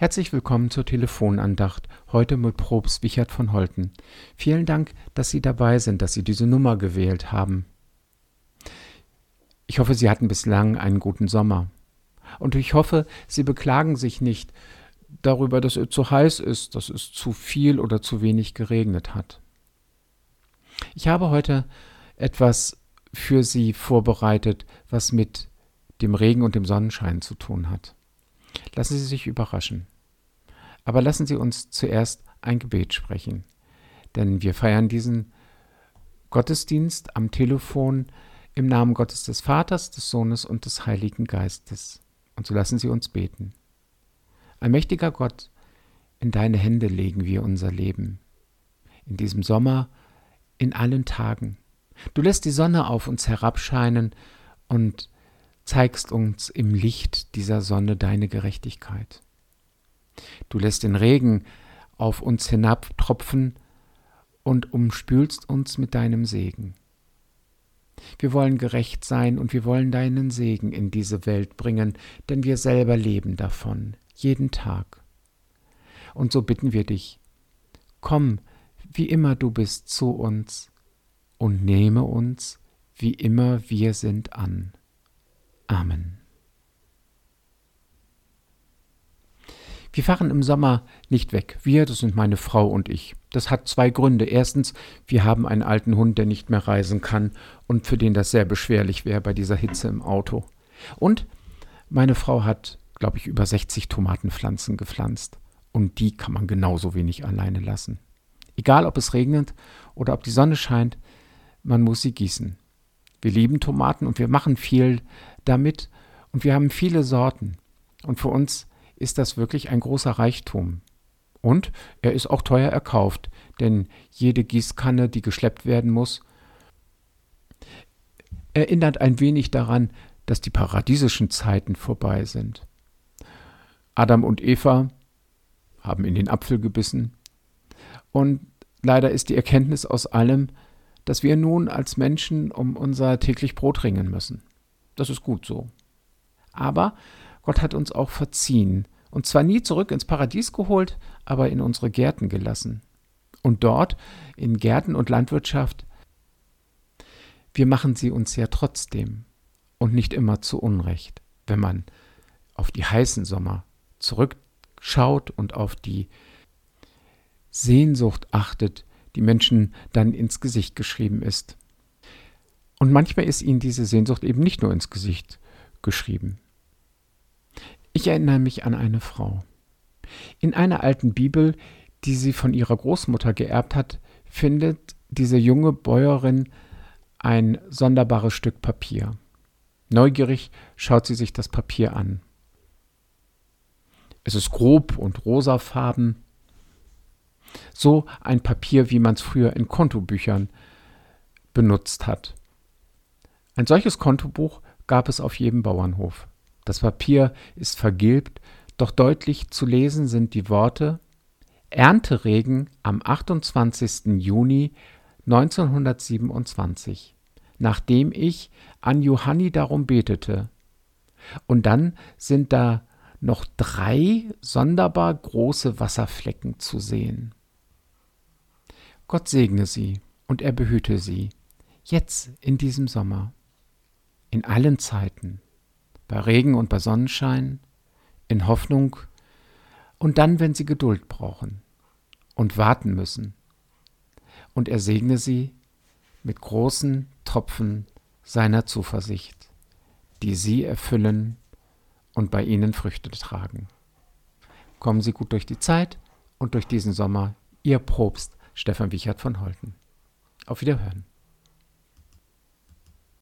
Herzlich willkommen zur Telefonandacht, heute mit Probst Wichert von Holten. Vielen Dank, dass Sie dabei sind, dass Sie diese Nummer gewählt haben. Ich hoffe, Sie hatten bislang einen guten Sommer. Und ich hoffe, Sie beklagen sich nicht darüber, dass es zu heiß ist, dass es zu viel oder zu wenig geregnet hat. Ich habe heute etwas für Sie vorbereitet, was mit dem Regen und dem Sonnenschein zu tun hat. Lassen Sie sich überraschen. Aber lassen Sie uns zuerst ein Gebet sprechen, denn wir feiern diesen Gottesdienst am Telefon im Namen Gottes des Vaters, des Sohnes und des Heiligen Geistes. Und so lassen Sie uns beten. Allmächtiger Gott, in deine Hände legen wir unser Leben. In diesem Sommer, in allen Tagen. Du lässt die Sonne auf uns herabscheinen und zeigst uns im Licht dieser Sonne deine Gerechtigkeit. Du lässt den Regen auf uns hinabtropfen und umspülst uns mit deinem Segen. Wir wollen gerecht sein und wir wollen deinen Segen in diese Welt bringen, denn wir selber leben davon, jeden Tag. Und so bitten wir dich, komm, wie immer du bist, zu uns und nehme uns, wie immer wir sind, an. Amen. Wir fahren im Sommer nicht weg. Wir, das sind meine Frau und ich. Das hat zwei Gründe. Erstens, wir haben einen alten Hund, der nicht mehr reisen kann und für den das sehr beschwerlich wäre bei dieser Hitze im Auto. Und meine Frau hat, glaube ich, über 60 Tomatenpflanzen gepflanzt. Und die kann man genauso wenig alleine lassen. Egal, ob es regnet oder ob die Sonne scheint, man muss sie gießen. Wir lieben Tomaten und wir machen viel damit und wir haben viele Sorten. Und für uns ist das wirklich ein großer Reichtum. Und er ist auch teuer erkauft, denn jede Gießkanne, die geschleppt werden muss, erinnert ein wenig daran, dass die paradiesischen Zeiten vorbei sind. Adam und Eva haben in den Apfel gebissen und leider ist die Erkenntnis aus allem, dass wir nun als Menschen um unser täglich Brot ringen müssen. Das ist gut so. Aber Gott hat uns auch verziehen, und zwar nie zurück ins Paradies geholt, aber in unsere Gärten gelassen. Und dort, in Gärten und Landwirtschaft, wir machen sie uns ja trotzdem und nicht immer zu Unrecht, wenn man auf die heißen Sommer zurückschaut und auf die Sehnsucht achtet, die Menschen dann ins Gesicht geschrieben ist. Und manchmal ist ihnen diese Sehnsucht eben nicht nur ins Gesicht geschrieben. Ich erinnere mich an eine Frau. In einer alten Bibel, die sie von ihrer Großmutter geerbt hat, findet diese junge Bäuerin ein sonderbares Stück Papier. Neugierig schaut sie sich das Papier an. Es ist grob und rosafarben, so ein Papier, wie man es früher in Kontobüchern benutzt hat. Ein solches Kontobuch gab es auf jedem Bauernhof. Das Papier ist vergilbt, doch deutlich zu lesen sind die Worte Ernteregen am 28. Juni 1927, nachdem ich an Johanni darum betete. Und dann sind da noch drei sonderbar große Wasserflecken zu sehen. Gott segne sie und er behüte sie, jetzt in diesem Sommer, in allen Zeiten, bei Regen und bei Sonnenschein, in Hoffnung und dann, wenn sie Geduld brauchen und warten müssen. Und er segne sie mit großen Tropfen seiner Zuversicht, die sie erfüllen und bei ihnen Früchte tragen. Kommen Sie gut durch die Zeit und durch diesen Sommer, Ihr Propst Stefan Wichert von Holten. Auf Wiederhören.